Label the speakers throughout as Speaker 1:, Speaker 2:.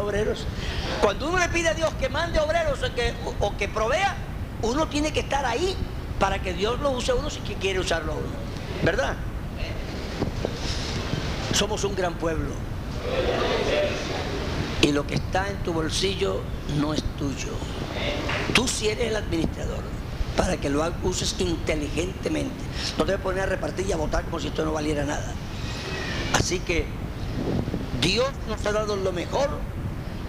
Speaker 1: Obreros. Cuando uno le pide a Dios que mande obreros o que, o que provea, uno tiene que estar ahí para que Dios lo use a uno si quiere usarlo a uno. ¿Verdad? Somos un gran pueblo. Y lo que está en tu bolsillo no es tuyo. Tú sí eres el administrador para que lo uses inteligentemente. No te voy a poner a repartir y a votar como si esto no valiera nada. Así que Dios nos ha dado lo mejor,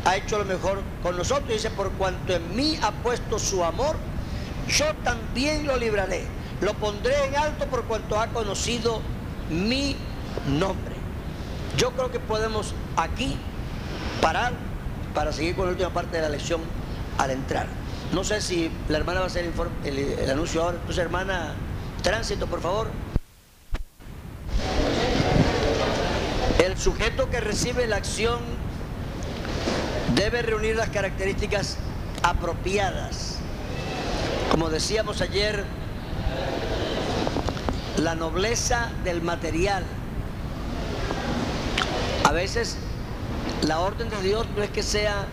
Speaker 1: ha hecho lo mejor con nosotros. Dice, por cuanto en mí ha puesto su amor, yo también lo libraré. Lo pondré en alto por cuanto ha conocido mi nombre. Yo creo que podemos aquí parar para seguir con la última parte de la lección al entrar. No sé si la hermana va a hacer el, el anuncio ahora. Entonces, hermana, tránsito, por favor. El sujeto que recibe la acción debe reunir las características apropiadas. Como decíamos ayer, la nobleza del material. A veces la orden de Dios no es que sea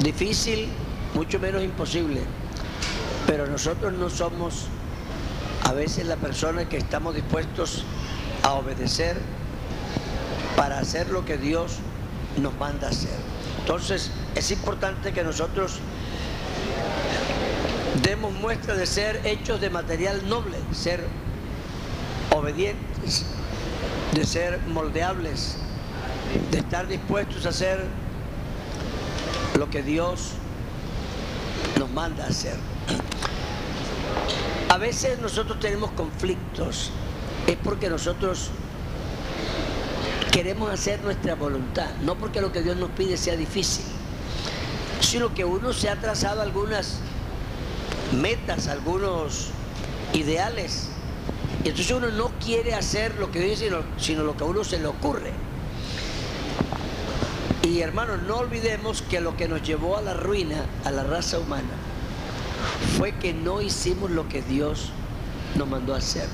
Speaker 1: difícil, mucho menos imposible, pero nosotros no somos a veces la persona que estamos dispuestos a obedecer para hacer lo que Dios nos manda hacer. Entonces es importante que nosotros demos muestra de ser hechos de material noble, ser obedientes, de ser moldeables, de estar dispuestos a hacer lo que Dios nos manda hacer. A veces nosotros tenemos conflictos, es porque nosotros queremos hacer nuestra voluntad, no porque lo que Dios nos pide sea difícil, sino que uno se ha trazado algunas metas, algunos ideales, y entonces uno no quiere hacer lo que dice, sino, lo que a uno se le ocurre. Y hermanos, no olvidemos que lo que nos llevó a la ruina, a la raza humana, fue que no hicimos lo que Dios nos mandó a hacer.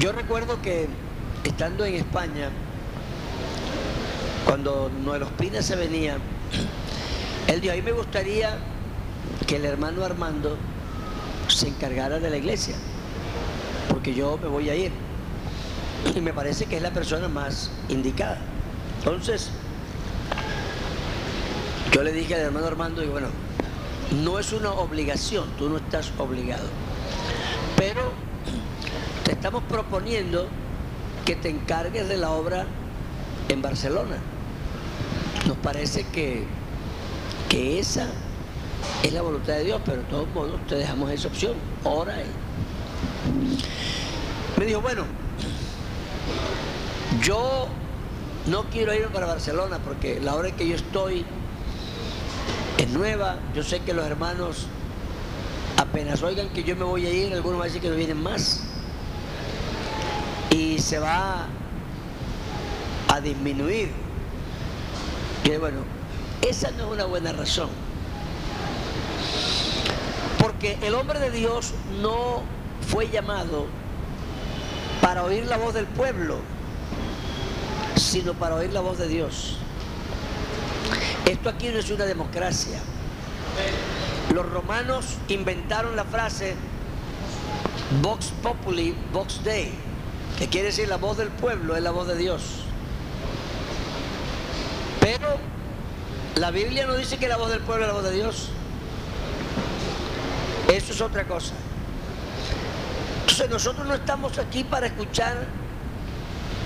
Speaker 1: Yo recuerdo que estando en España, cuando Noel Ospina se venía, él dijo, a mí me gustaría que el hermano Armando se encargara de la iglesia, porque yo me voy a ir. Y me parece que es la persona más indicada. Entonces, yo le dije al hermano Armando, y bueno, no es una obligación, tú no estás obligado, pero te estamos proponiendo que te encargues de la obra en Barcelona. Nos parece que, que esa es la voluntad de Dios, pero de todos modos te dejamos esa opción. Ora. Me dijo, bueno, yo no quiero ir para Barcelona porque la hora en que yo estoy es nueva. Yo sé que los hermanos apenas oigan que yo me voy a ir, algunos van a decir que no vienen más y se va a disminuir. Y bueno, esa no es una buena razón. Porque el hombre de Dios no fue llamado para oír la voz del pueblo, sino para oír la voz de Dios. Esto aquí no es una democracia. Los romanos inventaron la frase Vox Populi, Vox Dei que quiere decir la voz del pueblo es la voz de Dios. Pero la Biblia no dice que la voz del pueblo es la voz de Dios. Eso es otra cosa. Entonces nosotros no estamos aquí para escuchar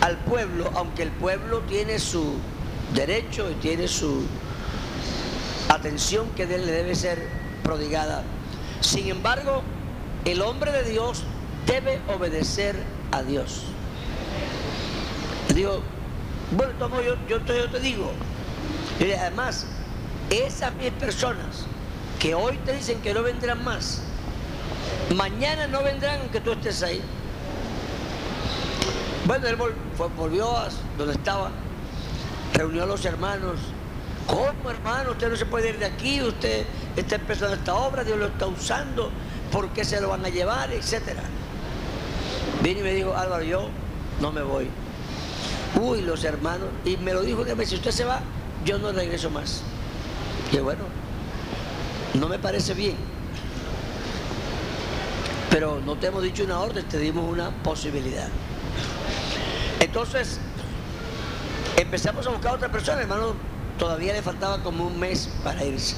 Speaker 1: al pueblo, aunque el pueblo tiene su derecho y tiene su atención que le debe ser prodigada. Sin embargo, el hombre de Dios debe obedecer a Dios. Digo, bueno, tomo yo, yo, te, yo te digo. Y además, esas mismas personas que hoy te dicen que no vendrán más, mañana no vendrán aunque tú estés ahí. Bueno, él volvió a donde estaba, reunió a los hermanos. ¿Cómo hermano? Usted no se puede ir de aquí, usted está empezando esta obra, Dios lo está usando, ¿por qué se lo van a llevar? Etcétera. Vino y me dijo, Álvaro, yo no me voy. Uy, los hermanos, y me lo dijo que si usted se va, yo no regreso más. Y bueno, no me parece bien. Pero no te hemos dicho una orden, te dimos una posibilidad. Entonces, empezamos a buscar a otra persona, hermano, todavía le faltaba como un mes para irse.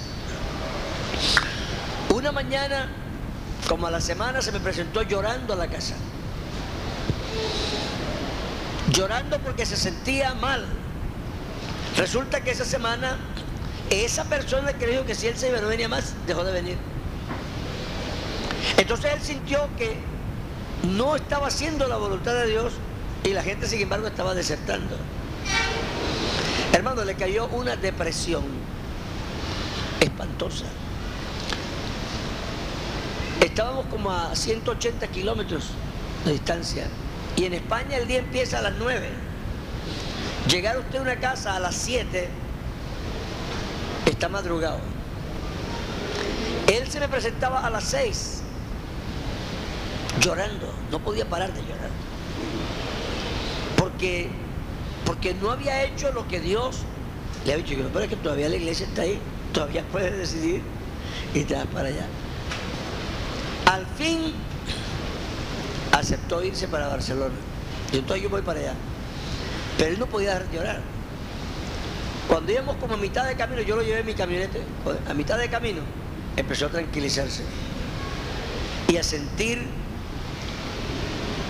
Speaker 1: Una mañana, como a la semana, se me presentó llorando a la casa. Llorando porque se sentía mal. Resulta que esa semana, esa persona que que si él se iba no venía más, dejó de venir. Entonces él sintió que no estaba haciendo la voluntad de Dios y la gente, sin embargo, estaba desertando. Hermano, le cayó una depresión espantosa. Estábamos como a 180 kilómetros de distancia y en España el día empieza a las 9. Llegar usted a una casa a las 7 está madrugado. Él se me presentaba a las 6 llorando, no podía parar de llorar porque, porque no había hecho lo que Dios le ha dicho. Pero es que todavía la iglesia está ahí, todavía puede decidir y te vas para allá. Al fin aceptó irse para Barcelona. Y entonces yo voy para allá. Pero él no podía dejar de llorar. Cuando íbamos como a mitad de camino, yo lo llevé en mi camionete, a mitad de camino, empezó a tranquilizarse y a sentir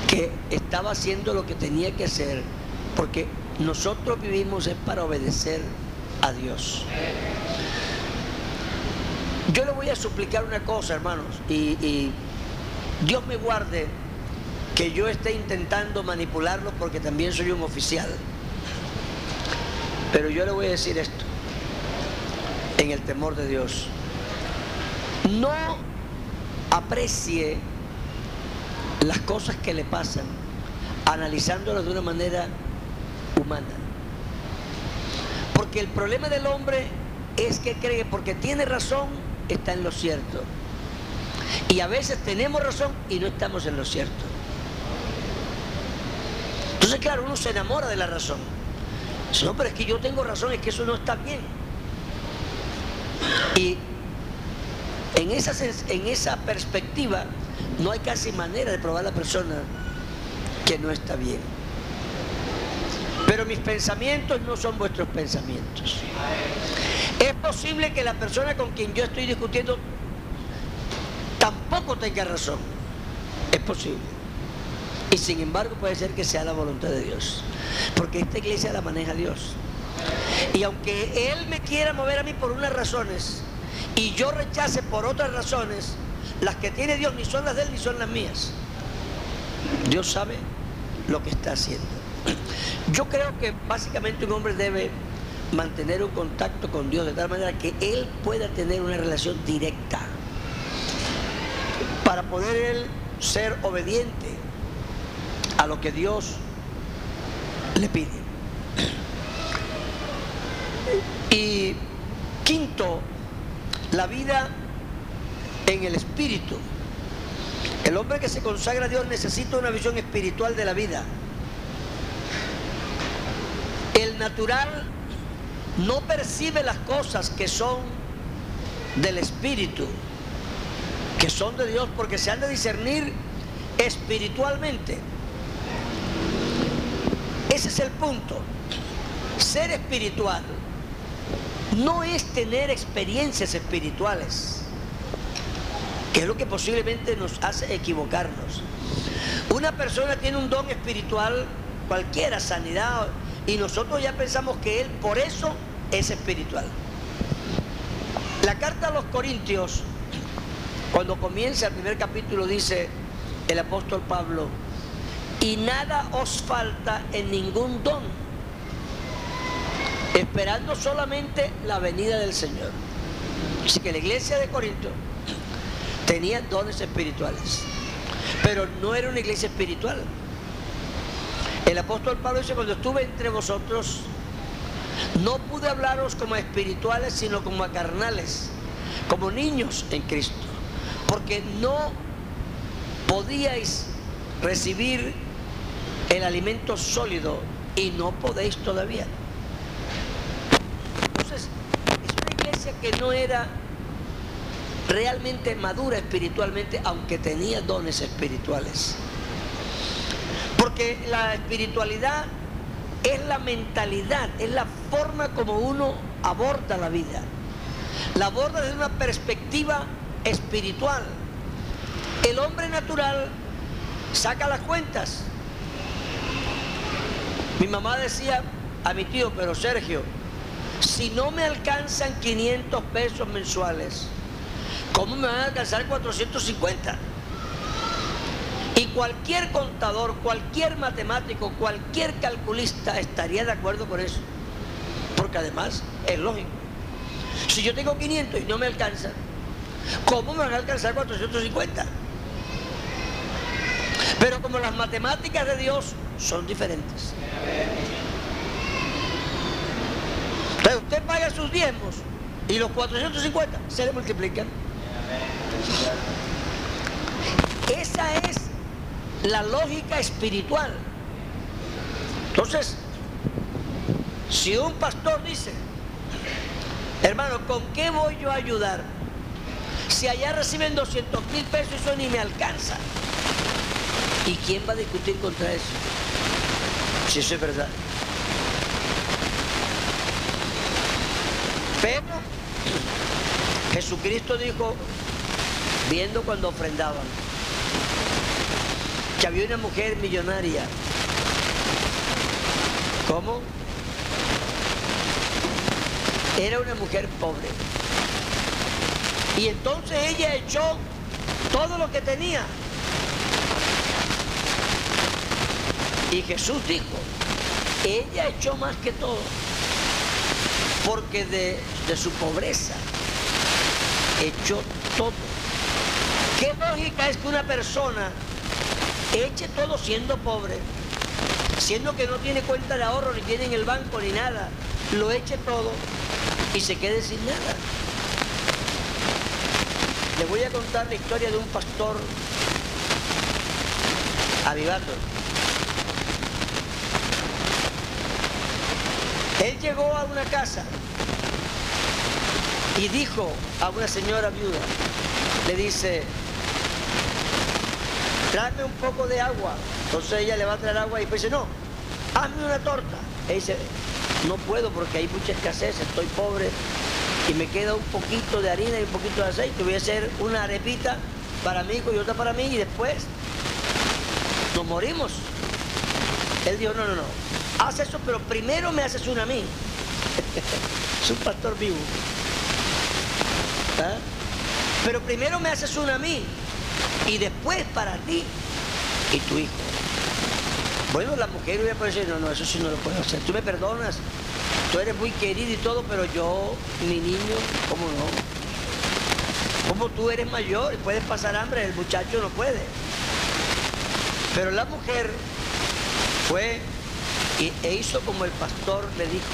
Speaker 1: que estaba haciendo lo que tenía que hacer, porque nosotros vivimos es para obedecer a Dios. Yo le voy a suplicar una cosa, hermanos, y, Dios me guarde que yo esté intentando manipularlo porque también soy un oficial. Pero yo le voy a decir esto, en el temor de Dios. No aprecie las cosas que le pasan, analizándolas de una manera humana. Porque el problema del hombre es que cree, porque tiene razón, está en lo cierto. Y a veces tenemos razón y no estamos en lo cierto. Claro, uno se enamora de la razón. no, pero es que yo tengo razón, es que eso no está bien. Y en esa, en esa perspectiva, no hay casi manera de probar a la persona que no está bien. Pero mis pensamientos no son vuestros pensamientos. Es posible que la persona con quien yo estoy discutiendo tampoco tenga razón. Es posible. Y sin embargo puede ser que sea la voluntad de Dios. Porque esta iglesia la maneja Dios. Y aunque Él me quiera mover a mí por unas razones y yo rechace por otras razones, las que tiene Dios ni son las de Él ni son las mías. Dios sabe lo que está haciendo. Yo creo que básicamente un hombre debe mantener un contacto con Dios de tal manera que Él pueda tener una relación directa para poder Él ser obediente a lo que Dios le pide. Y quinto, la vida en el espíritu. El hombre que se consagra a Dios necesita una visión espiritual de la vida. El natural no percibe las cosas que son del espíritu, que son de Dios, porque se han de discernir espiritualmente. Ese es el punto. Ser espiritual no es tener experiencias espirituales que es lo que posiblemente nos hace equivocarnos. Una persona tiene un don espiritual, cualquiera, sanidad, y nosotros ya pensamos que él por eso es espiritual. La carta a los Corintios, cuando comienza el primer capítulo, dice el apóstol Pablo, y nada os falta en ningún don, esperando solamente la venida del Señor. Así que la iglesia de Corinto tenía dones espirituales, pero no era una iglesia espiritual. El apóstol Pablo dice, cuando estuve entre vosotros, no pude hablaros como a espirituales, sino como a carnales, como niños en Cristo, porque no podíais recibir el alimento sólido y no podéis todavía. Entonces, es una iglesia que no era realmente madura espiritualmente, aunque tenía dones espirituales. Porque la espiritualidad es la mentalidad, es la forma como uno aborda la vida. La aborda desde una perspectiva espiritual. El hombre natural saca las cuentas. Mi mamá decía a mi tío, pero Sergio, si no me alcanzan 500 pesos mensuales, ¿cómo me van a alcanzar 450? Y cualquier contador, cualquier matemático, cualquier calculista estaría de acuerdo con eso. Porque además es lógico. Si yo tengo 500 y no me alcanza, ¿cómo me van a alcanzar 450? Pero como las matemáticas de Dios son diferentes. Entonces usted paga sus diezmos y los 450 se le multiplican. Esa es la lógica espiritual. Entonces, si un pastor dice, hermano, ¿con qué voy yo a ayudar? Si allá reciben 200 mil pesos, eso ni me alcanza. ¿Y quién va a discutir contra eso? Si eso es verdad. Pero Jesucristo dijo, viendo cuando ofrendaban, que había una mujer millonaria. ¿Cómo? Era una mujer pobre. Y entonces ella echó todo lo que tenía. Y Jesús dijo, ella echó más que todo, porque de, de su pobreza echó todo. ¿Qué lógica es que una persona eche todo siendo pobre, siendo que no tiene cuenta de ahorro, ni tiene en el banco, ni nada, lo eche todo y se quede sin nada. Le voy a contar la historia de un pastor avivato. Llegó a una casa y dijo a una señora viuda, le dice, tráeme un poco de agua. Entonces ella le va a traer agua y dice, no, hazme una torta. Él dice, no puedo porque hay mucha escasez, estoy pobre y me queda un poquito de harina y un poquito de aceite. Voy a hacer una arepita para mí y otra para mí y después nos morimos. Él dijo, no, no, no, haz eso, pero primero me haces una a mí. es un pastor vivo. ¿Ah? Pero primero me haces una a mí y después para ti y tu hijo. Bueno, la mujer hubiera a decir, no, no, eso sí no lo puedo hacer. Tú me perdonas, tú eres muy querido y todo, pero yo, mi niño, ¿cómo no? Como tú eres mayor y puedes pasar hambre, el muchacho no puede. Pero la mujer fue y, e hizo como el pastor le dijo.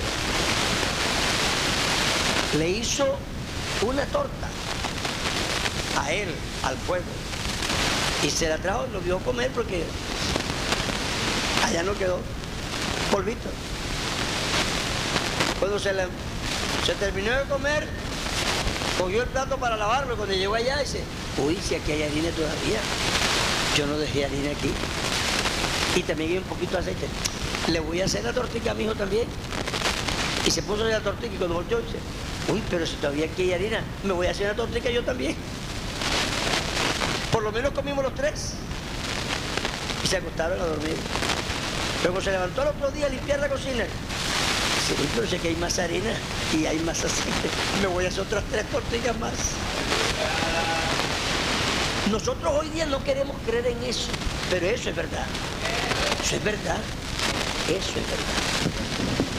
Speaker 1: Le hizo una torta a él, al pueblo. Y se la trajo, lo vio comer porque allá no quedó polvito. Cuando se, se terminó de comer, cogió el plato para lavarlo. Cuando llegó allá, dice, uy, si aquí hay harina todavía. Yo no dejé harina aquí. Y también un poquito de aceite. Le voy a hacer la tortilla a mi hijo también. Y se puso la tortilla y cuando volteó dice, uy, pero si todavía aquí hay harina, me voy a hacer la tortilla yo también. Por lo menos comimos los tres. Y se acostaron a dormir. Luego se levantó el otro día a limpiar la cocina. Dice, pero sé que hay más arena y hay más aceite. Me voy a hacer otras tres tortillas más. Nosotros hoy día no queremos creer en eso, pero eso es verdad. Eso es verdad. Eso es verdad.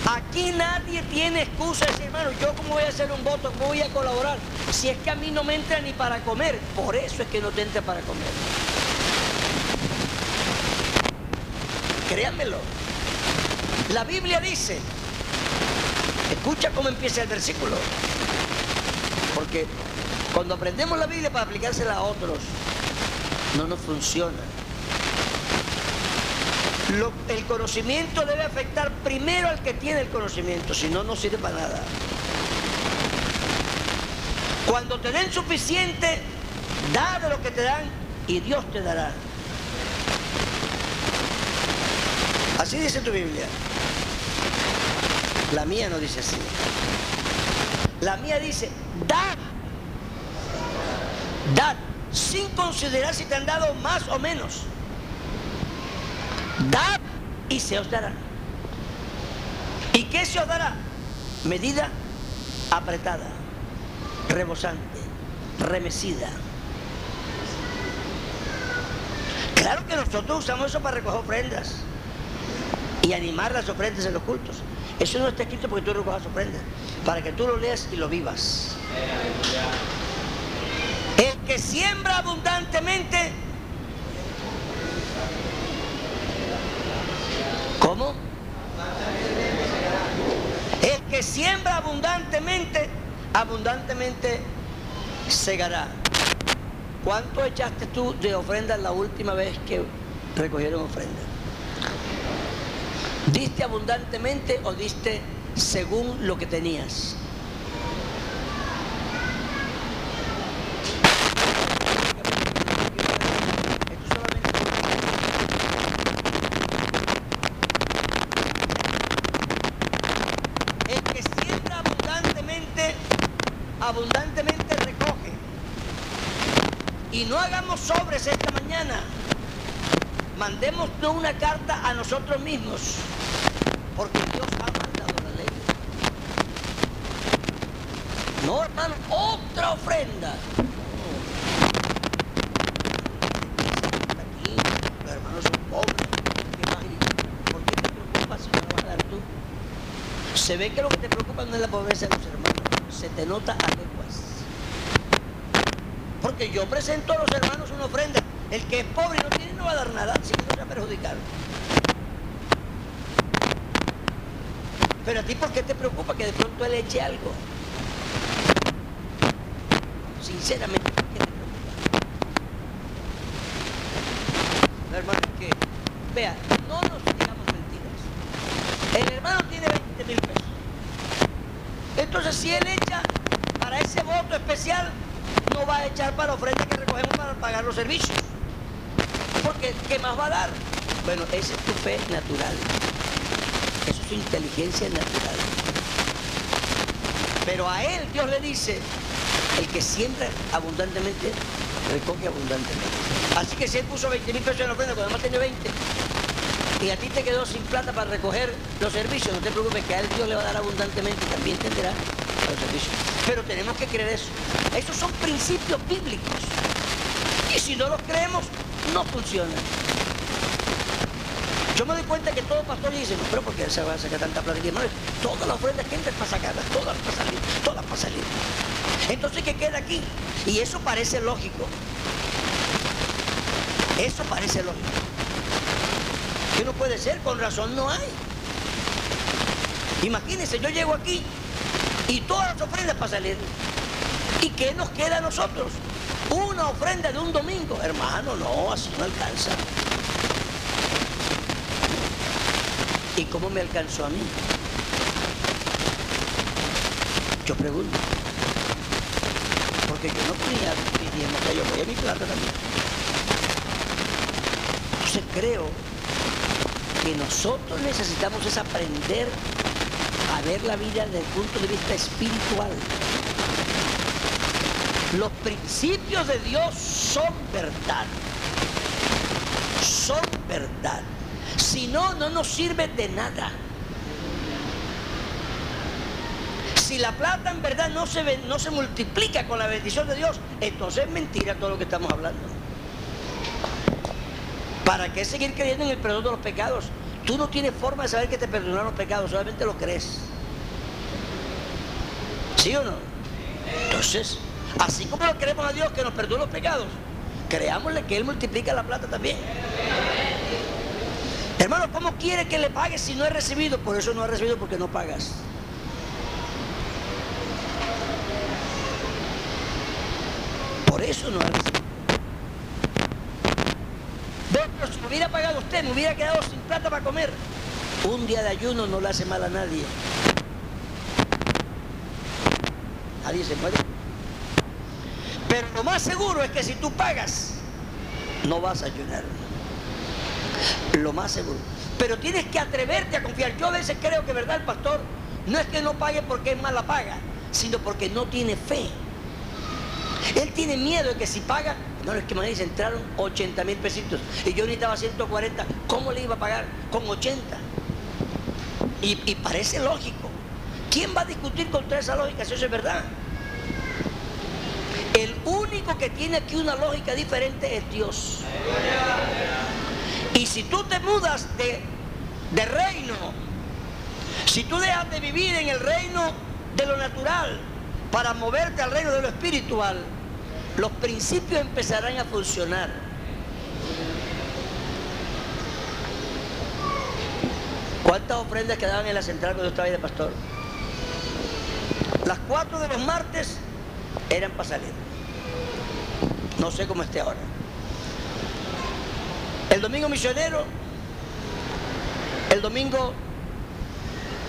Speaker 1: Aquí nadie tiene excusa de decir, hermano, yo cómo voy a hacer un voto, voy a colaborar, si es que a mí no me entra ni para comer. Por eso es que no te entra para comer. Créanmelo. La Biblia dice, escucha cómo empieza el versículo, porque cuando aprendemos la Biblia para aplicársela a otros, no nos funciona. El conocimiento debe afectar primero al que tiene el conocimiento, si no, no sirve para nada. Cuando te den suficiente, da de lo que te dan y Dios te dará. Así dice tu Biblia. La mía no dice así. La mía dice, da. Da, sin considerar si te han dado más o menos. Da y se os dará. ¿Y qué se os dará? Medida apretada, rebosante, remecida. Claro que nosotros usamos eso para recoger ofrendas y animar las ofrendas en los cultos. Eso no está escrito porque tú recojas ofrendas, para que tú lo leas y lo vivas. El que siembra abundantemente, ¿cómo? El que siembra abundantemente, abundantemente segará. ¿Cuánto echaste tú de ofrendas la última vez que recogieron ofrendas? ¿Diste abundantemente o diste según lo que tenías? El que siembra abundantemente, abundantemente recoge. Y no hagamos sobres esta mañana. Mandemos una carta a nosotros mismos. Porque Dios ha mandado la ley. No, hermano, otra ofrenda. Se ve que lo que te preocupa no es la pobreza de los hermanos. Se te nota a. Porque yo presento a los hermanos una ofrenda. El que es pobre y no tiene no va a dar nada, si no se va a perjudicar. Pero a ti, ¿por qué te preocupa que de pronto él eche algo? Sinceramente, ¿por qué te preocupa? Hermano, que, vea, no nos digamos mentiras. El hermano tiene 20 mil pesos. Entonces, si él echa para ese voto especial, echar para ofrenda que recogemos para pagar los servicios. Porque, ¿qué más va a dar? Bueno, esa es tu fe natural. Eso es su inteligencia natural. Pero a él Dios le dice, el que siembra abundantemente, recoge abundantemente. Así que si él puso 20 mil pesos en la ofrenda, cuando además tiene 20, y a ti te quedó sin plata para recoger los servicios, no te preocupes que a él Dios le va a dar abundantemente y también tendrá los servicios. Pero tenemos que creer eso. Esos son principios bíblicos. Y si no los creemos, no funciona. Yo me doy cuenta que todo pastor dice, no, pero ¿por qué se va a sacar tanta plata? Hermano, todas las ofrendas que entran para sacarlas, todas para salir, todas para salir. Entonces, ¿qué queda aquí? Y eso parece lógico. Eso parece lógico. Que no puede ser, con razón no hay. Imagínense, yo llego aquí y todas las ofrendas para salir. ¿Y qué nos queda a nosotros? Una ofrenda de un domingo. Hermano, no, así no alcanza. ¿Y cómo me alcanzó a mí? Yo pregunto. Porque yo no tenía pidiendo que yo voy a mi plata también. Entonces creo que nosotros necesitamos es aprender a ver la vida desde el punto de vista espiritual. Los principios de Dios son verdad. Son verdad. Si no, no nos sirve de nada. Si la plata en verdad no se, no se multiplica con la bendición de Dios, entonces es mentira todo lo que estamos hablando. ¿Para qué seguir creyendo en el perdón de los pecados? Tú no tienes forma de saber que te perdonaron los pecados, solamente lo crees. ¿Sí o no? Entonces, así como lo queremos a Dios que nos perdone los pecados, creámosle que Él multiplica la plata también. Hermano, ¿cómo quiere que le pague si no he recibido? Por eso no he recibido porque no pagas. Por eso no he recibido. Pero si me hubiera pagado usted, me hubiera quedado sin plata para comer. Un día de ayuno no le hace mal a nadie. Nadie se muere. Pero lo más seguro es que si tú pagas, no vas a ayunar. Lo más seguro. Pero tienes que atreverte a confiar. Yo a veces creo que, ¿verdad? El pastor no es que no pague porque es mala paga, sino porque no tiene fe. Él tiene miedo de que si paga, no, es que me entraron 80 mil pesitos y yo necesitaba 140, ¿cómo le iba a pagar con 80? Y, y parece lógico. ¿Quién va a discutir contra esa lógica si eso es verdad? El único que tiene aquí una lógica diferente es Dios. Y si tú te mudas de, reino, si tú dejas de vivir en el reino de lo natural para moverte al reino de lo espiritual, los principios empezarán a funcionar. ¿Cuántas ofrendas quedaban en la central cuando estaba ahí de pastor? Las cuatro de los martes eran salir. No sé cómo esté ahora. El domingo misionero, el domingo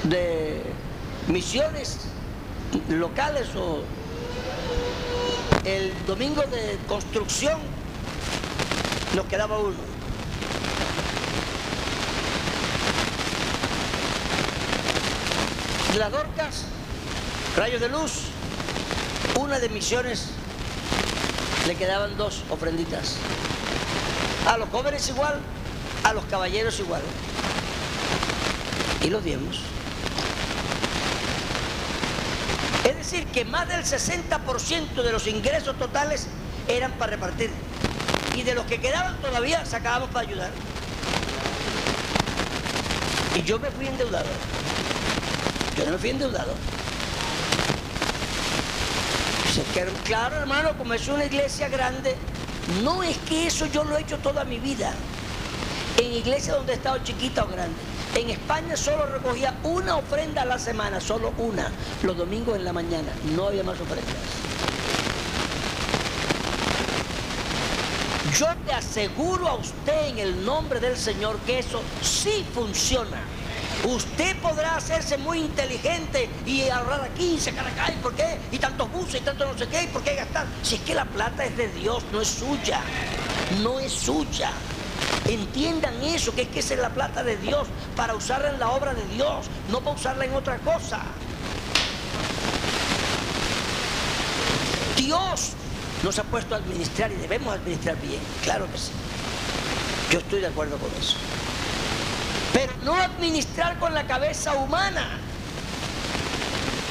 Speaker 1: de misiones locales o el domingo de construcción nos quedaba uno. Las Dorcas, Rayos de Luz, una de misiones, le quedaban dos ofrenditas. A los jóvenes igual, a los caballeros igual. Y los diemos. Es decir, que más del 60% de los ingresos totales eran para repartir. Y de los que quedaban todavía sacábamos para ayudar. Y yo me fui endeudado. Yo no me fui endeudado. Claro, hermano, como es una iglesia grande, no es que eso yo lo he hecho toda mi vida. En iglesia donde he estado chiquita o grande. En España solo recogía una ofrenda a la semana, solo una, los domingos en la mañana. No había más ofrendas. Yo te aseguro a usted en el nombre del Señor que eso sí funciona. Usted podrá hacerse muy inteligente y ahorrar aquí y sacar ¿y por qué? Y tantos buses y tanto no sé qué, ¿y por qué gastar? Si es que la plata es de Dios, no es suya. No es suya. Entiendan eso, que es que es la plata de Dios para usarla en la obra de Dios, no para usarla en otra cosa. Dios nos ha puesto a administrar y debemos administrar bien, claro que sí. Yo estoy de acuerdo con eso. Pero no administrar con la cabeza humana.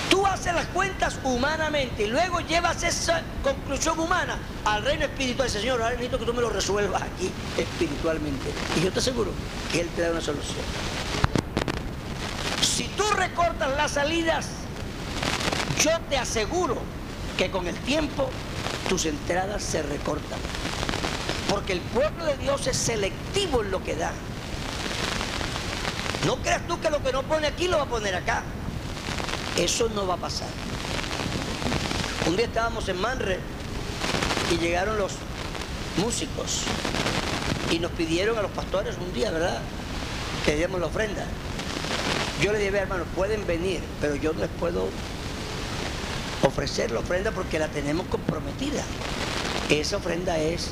Speaker 1: Tú haces las cuentas humanamente y luego llevas esa conclusión humana al reino espiritual. Señor, ahora necesito que tú me lo resuelvas aquí espiritualmente. Y yo te aseguro que Él te da una solución. Si tú recortas las salidas, yo te aseguro que con el tiempo tus entradas se recortan. Porque el pueblo de Dios es selectivo en lo que da. No creas tú que lo que no pone aquí lo va a poner acá. Eso no va a pasar. Un día estábamos en Manre y llegaron los músicos y nos pidieron a los pastores un día, ¿verdad? Que diéramos la ofrenda. Yo le dije, hermanos, pueden venir, pero yo no les puedo ofrecer la ofrenda porque la tenemos comprometida. Esa ofrenda es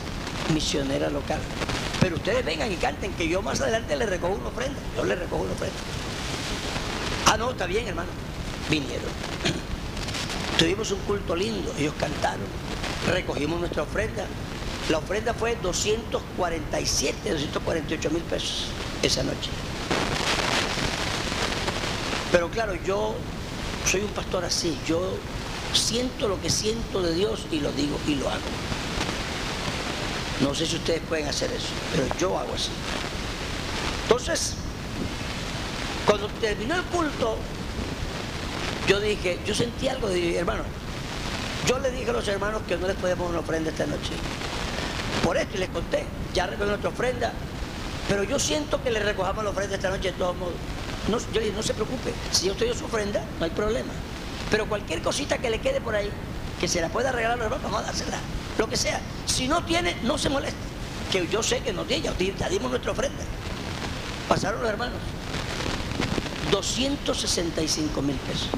Speaker 1: misionera local. Pero ustedes vengan y canten, que yo más adelante les recojo una ofrenda. Yo les recojo una ofrenda. Ah, no, está bien, hermano. Vinieron. Tuvimos un culto lindo, ellos cantaron, recogimos nuestra ofrenda. La ofrenda fue 247, 248 mil pesos esa noche. Pero claro, yo soy un pastor así, yo siento lo que siento de Dios y lo digo y lo hago. No sé si ustedes pueden hacer eso, pero yo hago así. Entonces, cuando terminó el culto, yo dije, yo sentí algo de hermano. Yo le dije a los hermanos que no les podíamos una ofrenda esta noche. Por esto les conté, ya recogí nuestra ofrenda, pero yo siento que le recojamos la ofrenda esta noche de todos modos. No, yo dije, no se preocupe, si yo estoy su ofrenda, no hay problema. Pero cualquier cosita que le quede por ahí, que se la pueda regalar a los hermanos, vamos a dársela. Lo que sea. Si no tiene, no se moleste. Que yo sé que no tiene, ya dimos nuestra ofrenda. Pasaron los hermanos. 265 mil pesos.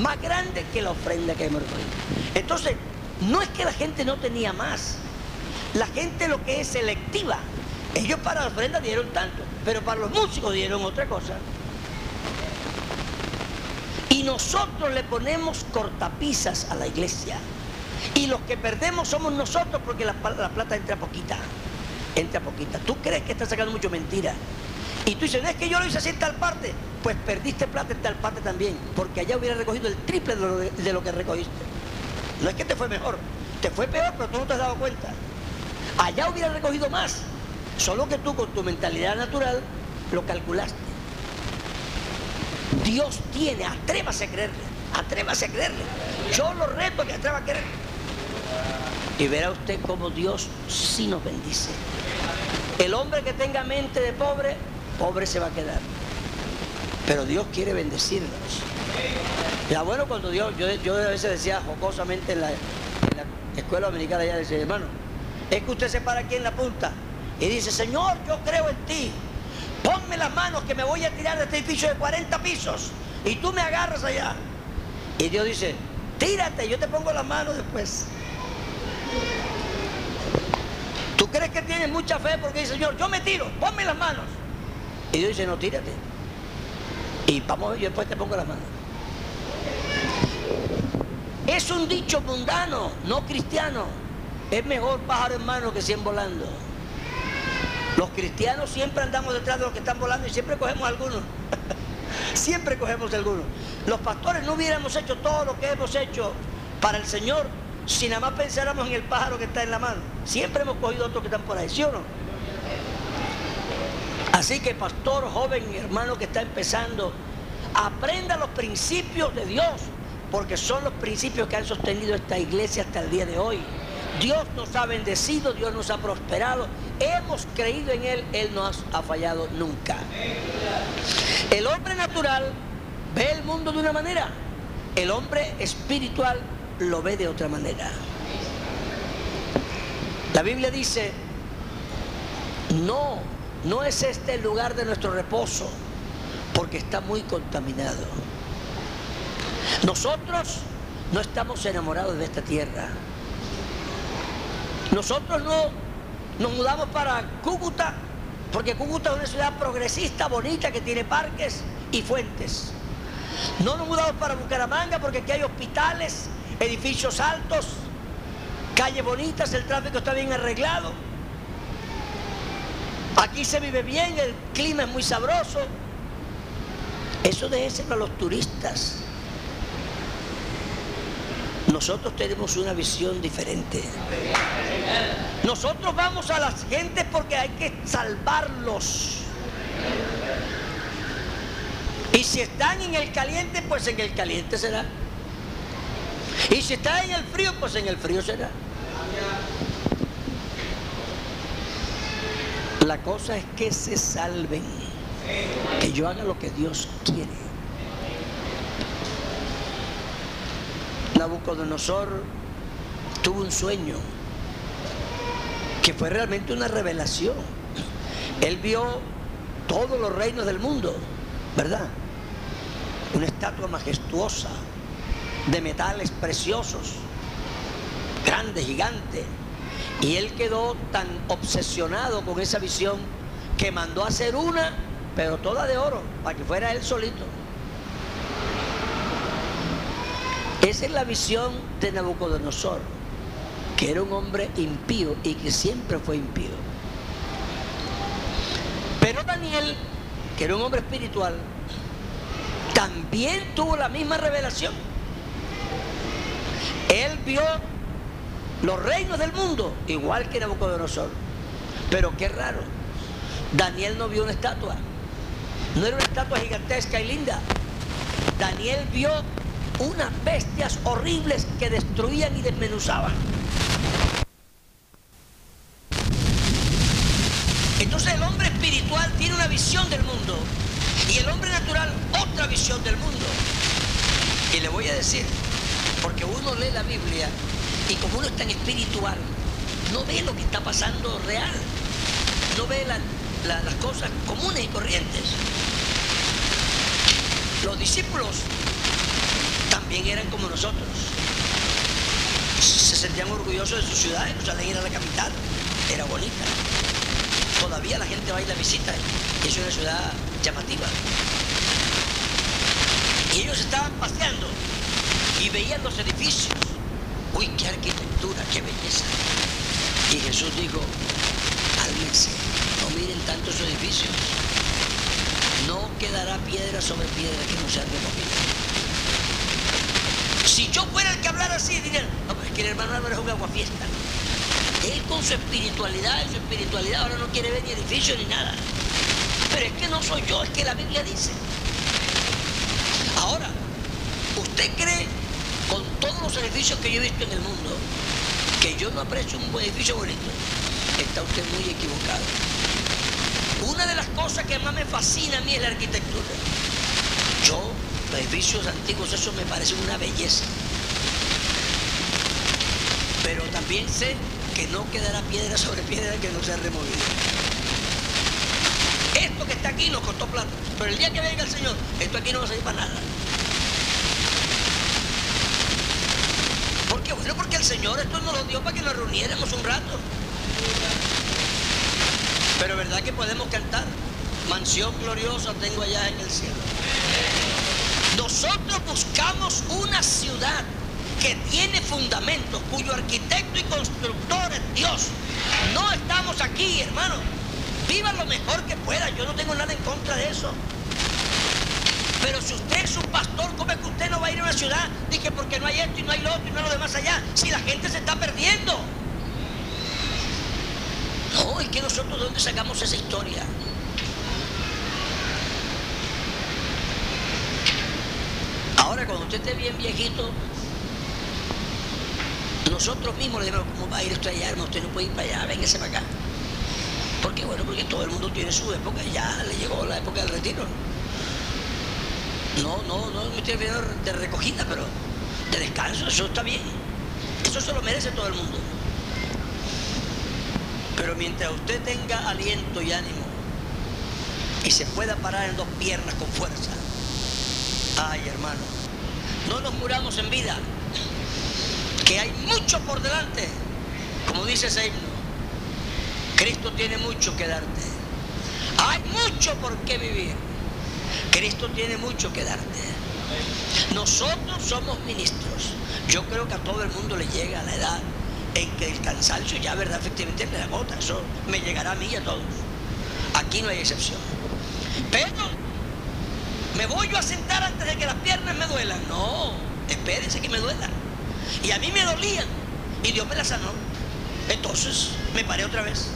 Speaker 1: Más grande que la ofrenda que hemos recogido. Entonces, no es que la gente no tenía más. La gente lo que es selectiva. Ellos para la ofrenda dieron tanto, pero para los músicos dieron otra cosa. Y nosotros le ponemos cortapisas a la iglesia. Y los que perdemos somos nosotros porque la, plata entra poquita. Entra poquita. Tú crees que estás sacando mucho mentira. Y tú dices, no es que yo lo hice así en tal parte. Pues perdiste plata en tal parte también. Porque allá hubiera recogido el triple de lo, de lo que recogiste. No es que te fue mejor. Te fue peor, pero tú no te has dado cuenta. Allá hubiera recogido más. Solo que tú con tu mentalidad natural lo calculaste. Dios tiene, atrévase a creerle, atrévase a creerle. Yo lo reto que atreva a creerle. Y verá usted cómo Dios sí nos bendice. El hombre que tenga mente de pobre, pobre se va a quedar. Pero Dios quiere bendecirnos. Ya bueno, cuando Dios, yo, yo a veces decía jocosamente en la, escuela dominicana, ya decía, hermano, es que usted se para aquí en la punta y dice, Señor, yo creo en ti. Ponme las manos que me voy a tirar de este edificio de 40 pisos y tú me agarras allá. Y Dios dice, tírate, yo te pongo las manos después. ¿Tú crees que tienes mucha fe porque dice, Señor, yo me tiro, ponme las manos? Y Dios dice, no, tírate. Y vamos, yo después te pongo las manos. Es un dicho mundano, no cristiano. Es mejor pájaro en mano que 100 volando. Los cristianos siempre andamos detrás de los que están volando y siempre cogemos algunos. siempre cogemos algunos. Los pastores no hubiéramos hecho todo lo que hemos hecho para el Señor si nada más pensáramos en el pájaro que está en la mano. Siempre hemos cogido otros que están por ahí, ¿sí o no? Así que pastor, joven, hermano que está empezando, aprenda los principios de Dios, porque son los principios que han sostenido esta iglesia hasta el día de hoy. Dios nos ha bendecido, Dios nos ha prosperado, hemos creído en Él, Él no ha fallado nunca. El hombre natural ve el mundo de una manera, el hombre espiritual lo ve de otra manera. La Biblia dice, no, no es este el lugar de nuestro reposo, porque está muy contaminado. Nosotros no estamos enamorados de esta tierra. Nosotros no nos mudamos para Cúcuta, porque Cúcuta es una ciudad progresista, bonita, que tiene parques y fuentes. No nos mudamos para Bucaramanga porque aquí hay hospitales, edificios altos, calles bonitas, el tráfico está bien arreglado. Aquí se vive bien, el clima es muy sabroso. Eso ser para los turistas. Nosotros tenemos una visión diferente. Nosotros vamos a las gentes porque hay que salvarlos. Y si están en el caliente, pues en el caliente será. Y si están en el frío, pues en el frío será. La cosa es que se salven, que yo haga lo que Dios quiere. Nabucodonosor tuvo un sueño que fue realmente una revelación. Él vio todos los reinos del mundo, ¿verdad? Una estatua majestuosa de metales preciosos, grande, gigante. Y él quedó tan obsesionado con esa visión que mandó a hacer una, pero toda de oro, para que fuera él solito. Esa es la visión de Nabucodonosor, que era un hombre impío y que siempre fue impío. Pero Daniel, que era un hombre espiritual, también tuvo la misma revelación. Él vio los reinos del mundo, igual que Nabucodonosor. Pero qué raro. Daniel no vio una estatua. No era una estatua gigantesca y linda. Daniel vio unas bestias horribles que destruían y desmenuzaban. Entonces el hombre espiritual tiene una visión del mundo y el hombre natural otra visión del mundo. Y le voy a decir, porque uno lee la Biblia y como uno es tan espiritual, no ve lo que está pasando real, no ve las cosas comunes y corrientes. Los discípulos también eran como nosotros. Se sentían orgullosos de su ciudad, Jerusalén era la capital, era bonita. Todavía la gente va y la visita es una ciudad llamativa. Y ellos estaban paseando y veían los edificios. Uy, qué arquitectura, qué belleza. Y Jesús dijo, cálmense, no miren tantos edificios. No quedará piedra sobre piedra que no sea removida. Si yo fuera el que hablara así, dirían, no, pues es que el hermano Álvaro es un aguafiesta. Él con su espiritualidad, su espiritualidad ahora no quiere ver ni edificio ni nada. Pero es que no soy yo, es que la Biblia dice. Ahora, ¿usted cree, edificios que yo he visto en el mundo, que yo no aprecio un edificio bonito? Está usted muy equivocado. Una de las cosas que más me fascina a mí es la arquitectura. Yo, los edificios antiguos, eso me parece una belleza. Pero también sé que no quedará piedra sobre piedra que no sea removida. Esto que está aquí nos costó plata, pero el día que venga el Señor, esto aquí no va a salir para nada. ¿Por qué? Bueno, porque el Señor esto nos lo dio para que nos reuniéramos un rato. Pero verdad que podemos cantar. Mansión gloriosa tengo allá en el cielo. Nosotros buscamos una ciudad que tiene fundamentos, cuyo arquitecto y constructor es Dios. No estamos aquí, hermano. Viva lo mejor que pueda. Yo no tengo nada en contra de eso. Pero si usted es un pastor, ¿cómo es que usted no va a ir a una ciudad? Dije, porque no hay esto y no hay lo otro y no hay lo demás allá. Si la gente se está perdiendo. No, es que nosotros de dónde sacamos esa historia. Ahora, cuando usted esté bien viejito, nosotros mismos le decimos, ¿cómo va a ir usted allá, hermano? Usted no puede ir para allá, véngase para acá. ¿Por qué? Bueno, porque todo el mundo tiene su época, ya le llegó la época del retiro. No, no, no me estoy refiriendo de recogida, pero de descanso, eso está bien. Eso se lo merece todo el mundo. Pero mientras usted tenga aliento y ánimo y se pueda parar en dos piernas con fuerza, ay hermano, no nos muramos en vida, que hay mucho por delante, como dice ese himno. Cristo tiene mucho que darte. Hay mucho por qué vivir. Cristo tiene mucho que darte. Nosotros somos ministros. Yo creo que a todo el mundo le llega la edad en que el cansancio ya, ¿verdad? Efectivamente le agota. Eso me llegará a mí y a todos. Aquí no hay excepción. Pero, ¿me voy yo a sentar antes de que las piernas me duelan? No, espérense que me duelan. Y a mí me dolían. Y Dios me la sanó. Entonces, me paré otra vez.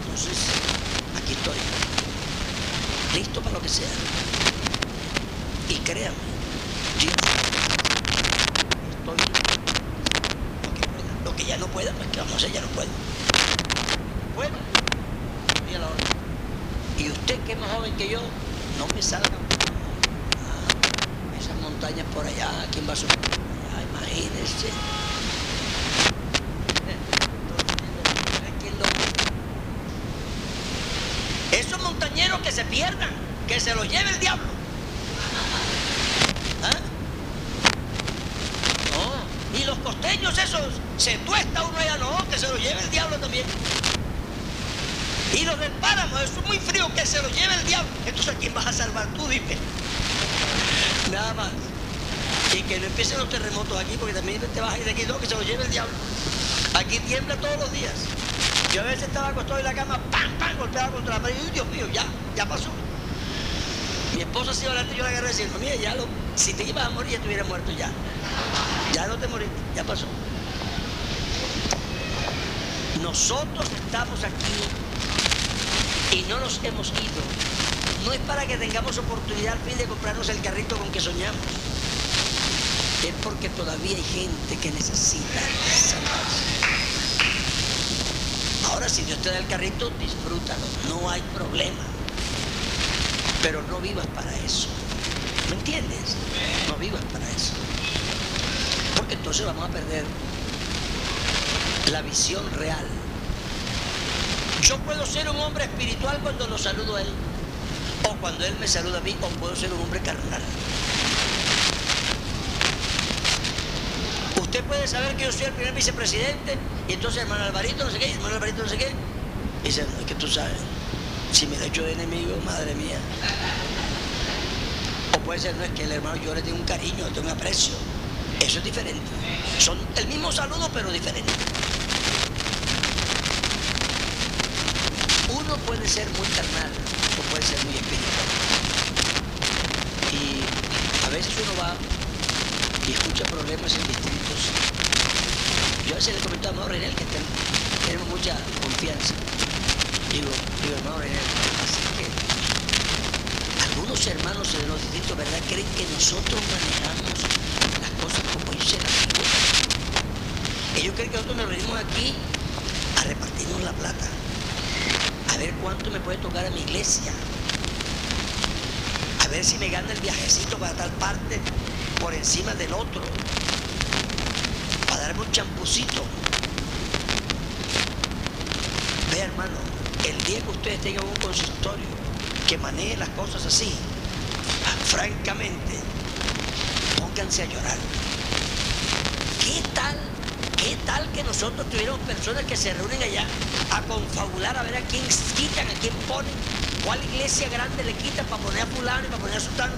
Speaker 1: Entonces, aquí estoy. Listo para lo que sea. Y créanme, Dios estoy lo que, pueda. lo que ya no pueda, pues que vamos a hacer, ya no puedo. Puedo. Y a la hora. Y usted que es más joven que yo, no me salga ah, esas montañas por allá, ¿quién va a subir? Allá, imagínese. Que se pierdan, que se los lleve el diablo. ¿Ah? No. Y los costeños esos, se tuesta uno allá, no, que se los lleve el diablo también. Y los del páramo, eso es muy frío, que se los lleve el diablo. Entonces, ¿a quién vas a salvar tú, dime? Nada más. Y que no empiecen los terremotos aquí, porque también te vas a ir de aquí, no, que se los lleve el diablo. Aquí tiembla todos los días. Yo a veces estaba acostado en la cama, ¡pam, pam! golpeaba contra la pared. Y Dios mío, ya, ya pasó. Mi esposa se iba adelante y yo la agarré diciendo, mira, ya lo, si te ibas a morir ya te hubieras muerto ya. Ya no te moriste, ya pasó. nosotros estamos aquí y no nos hemos ido, no es para que tengamos oportunidad al fin de comprarnos el carrito con que soñamos. Es porque todavía hay gente que necesita salvarse. Si Dios te da el carrito, disfrútalo, no hay problema. Pero no vivas para eso. ¿Me entiendes? No vivas para eso. Porque entonces vamos a perder la visión real. Yo puedo ser un hombre espiritual cuando lo saludo a él, o cuando él me saluda a mí, o puedo ser un hombre carnal. Usted puede saber que yo soy el primer vicepresidente, y entonces hermano Alvarito no sé qué, hermano Alvarito no sé qué. Y dice, no, es que tú sabes, si me lo hecho de enemigo, madre mía. O puede ser, no es que el hermano yo le tengo un cariño, le tengo un aprecio. Eso es diferente. Son el mismo saludo, pero diferente. Uno puede ser muy carnal o puede ser muy espiritual. Y a veces uno va y escucha problemas en distritos. Yo a veces le comento a Mauro Renel que tenemos mucha confianza. Digo, digo, hermano Renel, así que algunos hermanos de los distritos, ¿verdad?, creen que nosotros manejamos las cosas como se las Ellos creen que nosotros nos reunimos aquí a repartirnos la plata a ver cuánto me puede tocar a mi iglesia, a ver si me gana el viajecito para tal parte por encima del otro, para darme un champucito. Vea hermano, el día que ustedes tengan un consistorio que maneje las cosas así, francamente, pónganse a llorar. ¿Qué tal ¿Qué tal que nosotros tuviéramos personas que se reúnen allá a confabular a ver a quién quitan, a quién ponen, cuál iglesia grande le quitan para poner a fulano y para poner a sultano?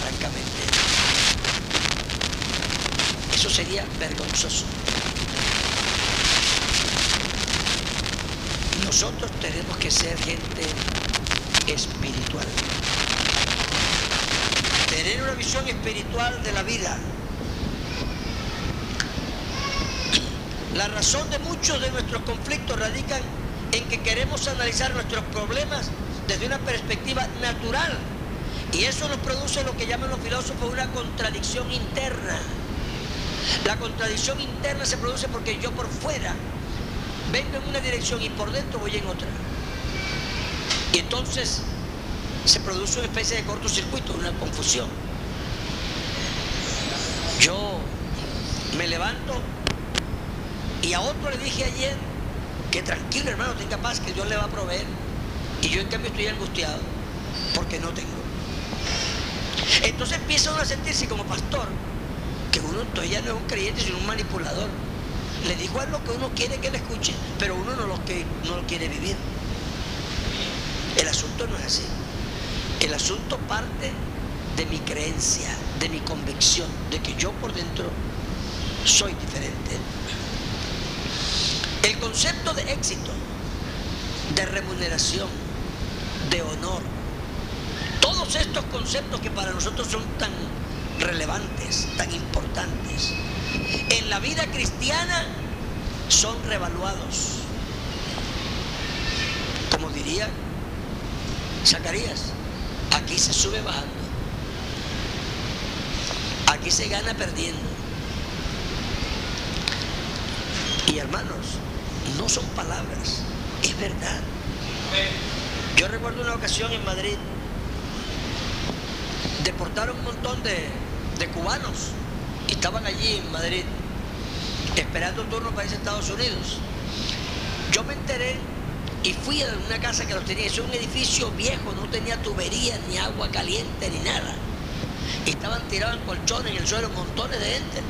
Speaker 1: Francamente, eso sería vergonzoso. Nosotros tenemos que ser gente espiritual. Tener una visión espiritual de la vida. La razón de muchos de nuestros conflictos radican en que queremos analizar nuestros problemas desde una perspectiva natural. Y eso nos produce lo que llaman los filósofos una contradicción interna. La contradicción interna se produce porque yo por fuera vengo en una dirección y por dentro voy en otra. Y entonces se produce una especie de cortocircuito, una confusión. Yo me levanto y a otro le dije ayer que tranquilo hermano, tenga paz, que Dios le va a proveer. Y yo en cambio estoy angustiado porque no tengo. Entonces empieza uno a sentirse como pastor, que uno todavía no es un creyente, sino un manipulador. Le digo a lo que uno quiere que le escuche, pero uno no lo, que, no lo quiere vivir. El asunto no es así. El asunto parte de mi creencia, de mi convicción, de que yo por dentro soy diferente. El concepto de éxito, de remuneración, de honor, todos estos conceptos que para nosotros son tan relevantes, tan importantes, en la vida cristiana son revaluados. Como diría Zacarías, aquí se sube bajando, aquí se gana perdiendo. Y hermanos, no son palabras, es verdad. Yo recuerdo una ocasión en Madrid, deportaron un montón de, de cubanos y estaban allí en Madrid esperando turno para irse a Estados Unidos. Yo me enteré y fui a una casa que los tenía, es un edificio viejo, no tenía tubería, ni agua caliente, ni nada. Y estaban tirados en colchones en el suelo montones de gente.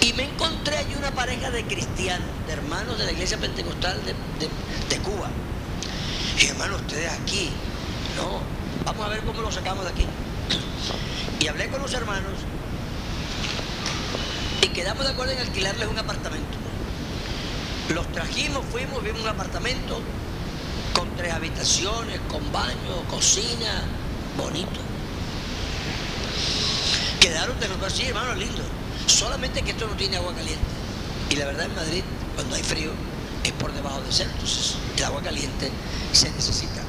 Speaker 1: Y me encontré allí una pareja de cristianos, de hermanos de la iglesia pentecostal de, de Cuba. Y hermanos, ustedes aquí, no, vamos a ver cómo lo sacamos de aquí. Y hablé con los hermanos y quedamos de acuerdo en alquilarles un apartamento. Los trajimos, fuimos, vimos un apartamento con tres habitaciones, con baño, cocina, bonito. Quedaron de los así, hermano, lindo. Solamente que esto no tiene agua caliente. Y la verdad en Madrid, cuando hay frío, es por debajo de cero, entonces el agua caliente se necesita.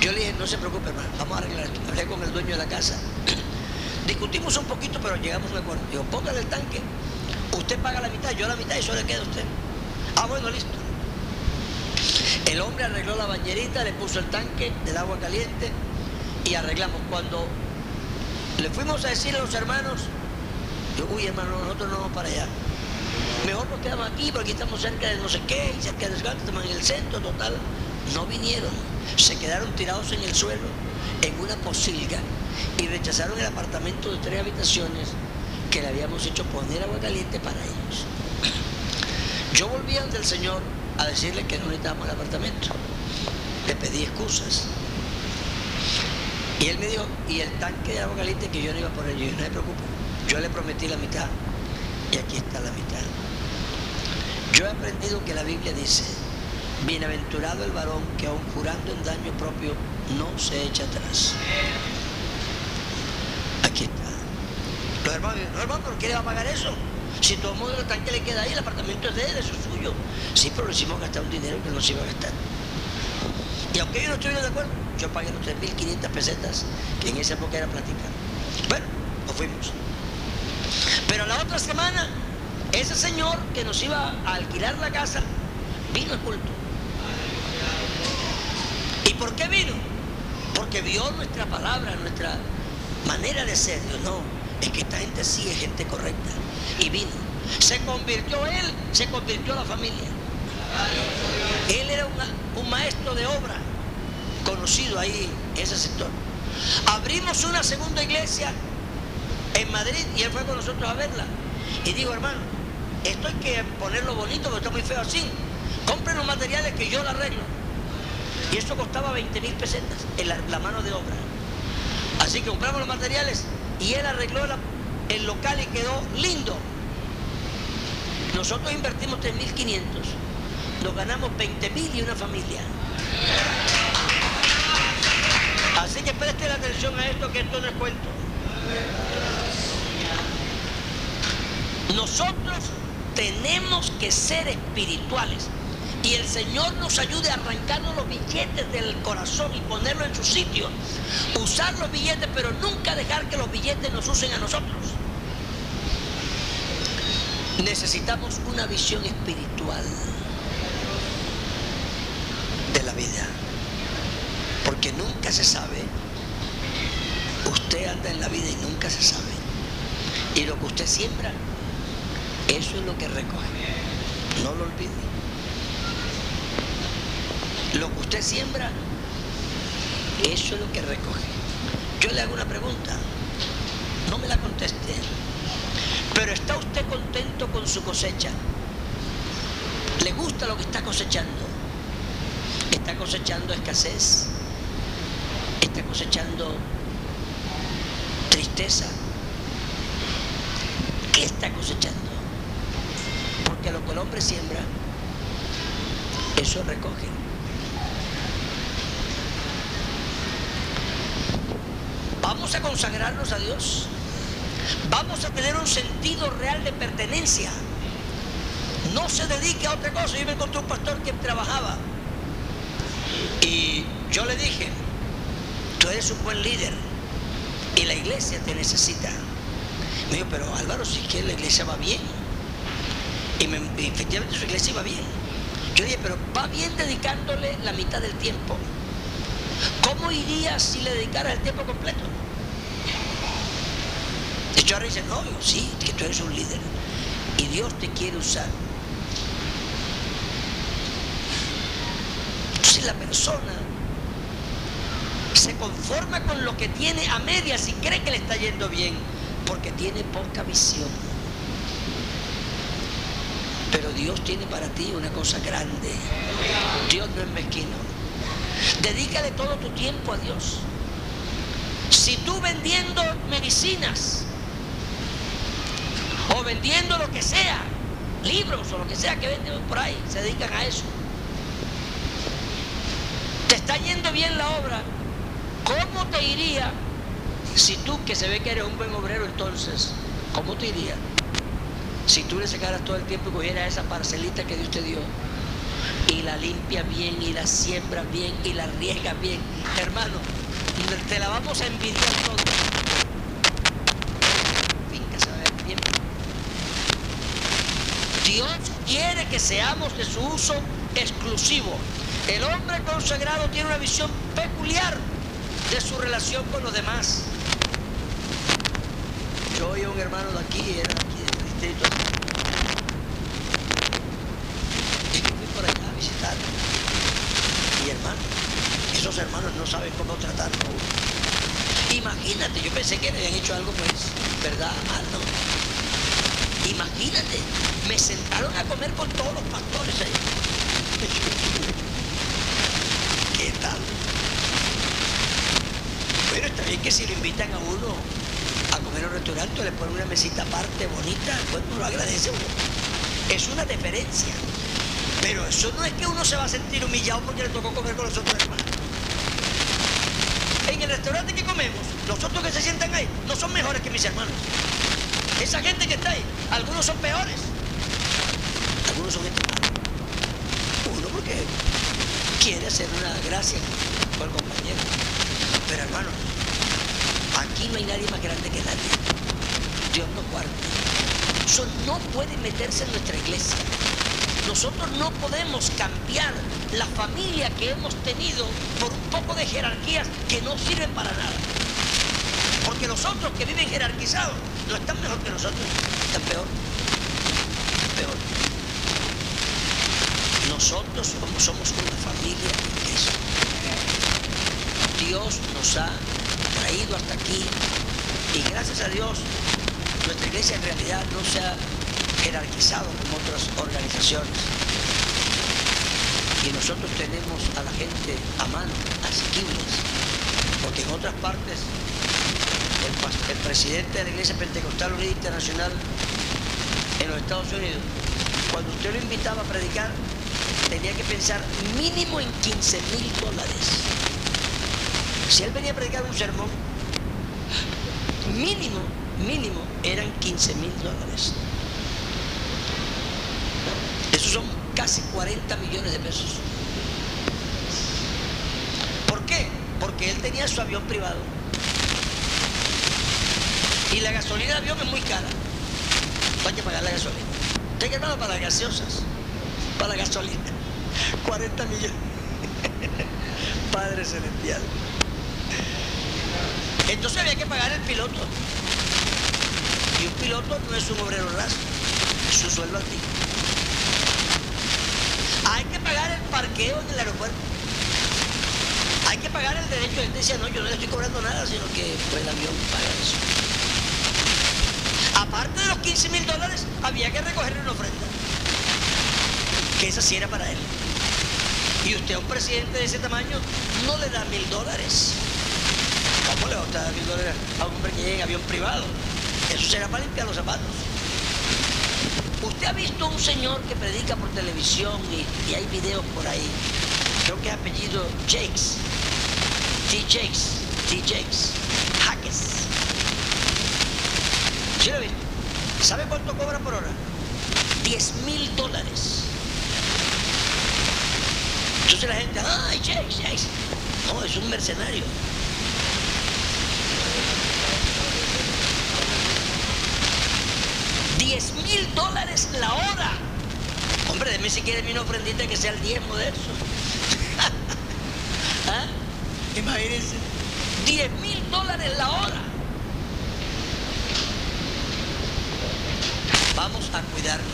Speaker 1: Yo le dije, no se preocupe hermano, vamos a arreglar esto. Hablé con el dueño de la casa. Discutimos un poquito, pero llegamos a un acuerdo. Digo, póngale el tanque, usted paga la mitad, yo la mitad y eso le queda a usted. Ah, bueno, listo. El hombre arregló la bañerita, le puso el tanque del agua caliente y arreglamos. Cuando le fuimos a decir a los hermanos, yo, uy hermano, nosotros no vamos para allá. Mejor nos quedamos aquí porque estamos cerca de no sé qué, y cerca de estamos en el centro, total. No vinieron, se quedaron tirados en el suelo, en una posilga, y rechazaron el apartamento de tres habitaciones que le habíamos hecho poner agua caliente para ellos. Yo volví ante el Señor a decirle que no necesitábamos el apartamento. Le pedí excusas. Y él me dijo, y el tanque de agua caliente que yo no iba a poner, yo no se preocupe, yo le prometí la mitad y aquí está la mitad. Yo he aprendido que la Biblia dice, bienaventurado el varón que aun jurando en daño propio no se echa atrás. Aquí está. Los hermanos, no hermano, ¿por qué le va a pagar eso? Si todo el mundo el tanque le queda ahí, el apartamento es de él, eso es suyo. Sí, pero le hicimos gastar un dinero que no se iba a gastar. Y aunque yo no estuviera de acuerdo, yo pagué los 3.500 pesetas, que en esa época era plática. Bueno, nos fuimos. Pero la otra semana, ese señor que nos iba a alquilar la casa, vino al culto. ¿Y por qué vino? Porque vio nuestra palabra, nuestra manera de ser. Dios no, es que esta gente sí es gente correcta. Y vino. Se convirtió él, se convirtió la familia. Él era un maestro de obra conocido ahí en ese sector. Abrimos una segunda iglesia en Madrid y él fue con nosotros a verla. Y digo, hermano, esto hay que ponerlo bonito porque está muy feo así. Compren los materiales que yo la arreglo. Y eso costaba 20 mil pesetas en la, mano de obra. Así que compramos los materiales y él arregló el local y quedó lindo. Nosotros invertimos 3.500, nos ganamos 20.000 y una familia. Así que preste la atención a esto, que esto no es cuento. Nosotros tenemos que ser espirituales y el Señor nos ayude a arrancarnos los billetes del corazón y ponerlo en su sitio. Usar los billetes, pero nunca dejar que los billetes nos usen a nosotros. Necesitamos una visión espiritual de la vida. Porque nunca se sabe. Usted anda en la vida y nunca se sabe. Y lo que usted siembra, eso es lo que recoge. No lo olvide. Lo que usted siembra, eso es lo que recoge. Yo le hago una pregunta. No me la conteste. Pero ¿está usted contento con su cosecha? ¿Le gusta lo que está cosechando? ¿Está cosechando escasez? está cosechando tristeza. ¿Qué está cosechando? Porque lo que el hombre siembra, eso recoge. Vamos a consagrarnos a Dios. Vamos a tener un sentido real de pertenencia. No se dedique a otra cosa. Yo me encontré un pastor que trabajaba y yo le dije, tú eres un buen líder y la iglesia te necesita. Me dijo, pero Álvaro, si es que la iglesia va bien. Y, efectivamente su iglesia iba bien. Yo dije, pero va bien dedicándole la mitad del tiempo. ¿Cómo iría si le dedicara el tiempo completo? Y yo ahora dice, no, sí, que tú eres un líder. Y Dios te quiere usar. Entonces la persona se conforma con lo que tiene a medias y cree que le está yendo bien, porque tiene poca visión. Pero Dios tiene para ti una cosa grande. Dios no es mezquino. Dedícale todo tu tiempo a Dios. Si tú vendiendo medicinas vendiendo lo que sea, libros o lo que sea que venden por ahí, se dedican a eso. Te está yendo bien la obra, ¿Cómo te iría si tú, que se ve que eres un buen obrero entonces, ¿cómo te iría? Si tú le sacaras todo el tiempo y cogieras esa parcelita que Dios te dio y la limpia bien y la siembra bien y la riega bien. Hermano, te la vamos a envidiar todo. Finca se va a ver bien. Dios quiere que seamos de su uso exclusivo. El hombre consagrado tiene una visión peculiar de su relación con los demás. Yo oí a un hermano de aquí, era aquí del distrito. Y fui por allá a visitar. Y hermano, esos hermanos no saben cómo tratarlo. Imagínate, yo pensé que le habían hecho algo, pues, ¿verdad? Mal. Imagínate, me sentaron a comer con todos los pastores ahí. ¿Qué tal? Bueno, está bien que si lo invitan a uno a comer en un restaurante, le ponen una mesita aparte, bonita, pues uno lo agradece uno. Es una deferencia. Pero eso no es que uno se va a sentir humillado porque le tocó comer con los otros hermanos. En el restaurante que comemos, los otros que se sientan ahí no son mejores que mis hermanos. Esa gente que está ahí, algunos son peores. Mala. Uno porque quiere hacer una gracia con el compañero. Pero hermano, aquí no hay nadie más grande que nadie. Dios no guarda. Eso no puede meterse en nuestra iglesia. Nosotros no podemos cambiar la familia que hemos tenido por un poco de jerarquías que no sirven para nada. Porque los otros que viven jerarquizados no están mejor que nosotros, están. Peor. Nosotros somos una familia. Dios nos ha traído hasta aquí y gracias a Dios nuestra iglesia en realidad no se ha jerarquizado como otras organizaciones. Y nosotros tenemos a la gente a mano, asequibles, porque en otras partes el, el presidente de la Iglesia Pentecostal Unida Internacional en los Estados Unidos, cuando usted lo invitaba a predicar, tenía que pensar mínimo en 15 mil dólares. Si él venía a predicar un sermón, mínimo, mínimo, eran 15 mil dólares. Esos son casi 40 millones de pesos. ¿Por qué? Porque él tenía su avión privado. Y la gasolina de avión es muy cara. Hay que pagar la gasolina. Usted que para las gaseosas, para la gasolina. 40 millones. Padre Celestial. Entonces había que pagar el piloto. Y un piloto no es un obrero raso, es un sueldo antiguo. Hay que pagar el parqueo en el aeropuerto. Hay que pagar el derecho. Él decía, no, yo no le estoy cobrando nada, sino que pues, el avión paga eso. Aparte de los 15 mil dólares, había que recogerle una ofrenda. Que esa sí era para él. Y usted a un presidente de ese tamaño no le da mil dólares. ¿Cómo le va a dar mil dólares a un hombre que llega en avión privado? Eso será para limpiar los zapatos. Usted ha visto un señor que predica por televisión y, hay videos por ahí. Creo que es apellido Jakes. T. Jakes. T. Jakes. Hackes. ¿Sí lo visto? ¿Sabe cuánto cobra por hora? 10 mil dólares. Entonces la gente, ay, Jakes, Jakes. No, es un mercenario. ¡10 mil dólares la hora! Hombre, deme si quiere mi ofrendita que sea el diezmo de eso. ¿Ah? Imagínense. 10 mil dólares la hora. Vamos a cuidarnos.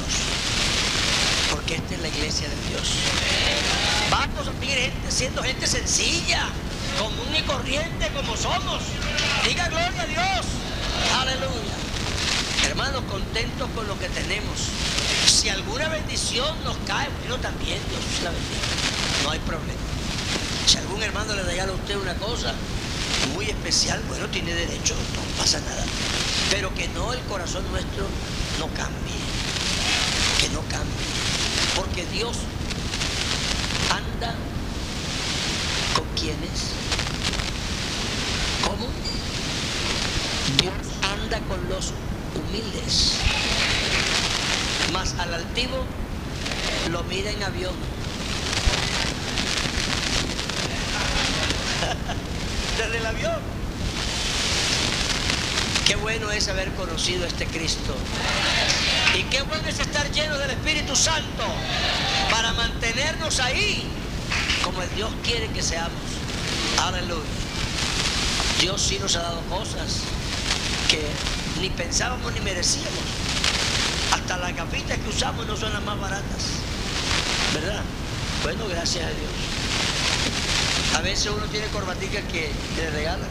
Speaker 1: Porque esta es la iglesia de Dios. Seguir gente, siendo gente sencilla, común y corriente como somos. Diga gloria a Dios. Aleluya. Hermanos, contentos con lo que tenemos. Si alguna bendición nos cae, bueno, también Dios la bendiga. No hay problema. Si algún hermano le regala a usted una cosa muy especial, bueno, tiene derecho, no pasa nada. Pero que no el corazón nuestro no cambie. Que no cambie. Porque Dios anda, con quiénes, cómo. Dios anda con los humildes, mas al altivo lo mira en avión. Desde el avión. Qué bueno es haber conocido a este Cristo. Y qué bueno es estar lleno del Espíritu Santo para mantenernos ahí como el Dios quiere que seamos. Aleluya. Dios sí nos ha dado cosas que ni pensábamos ni merecíamos. Hasta las gafitas que usamos no son las más baratas. ¿Verdad? Bueno, gracias a Dios. A veces uno tiene corbaticas que, le regalan.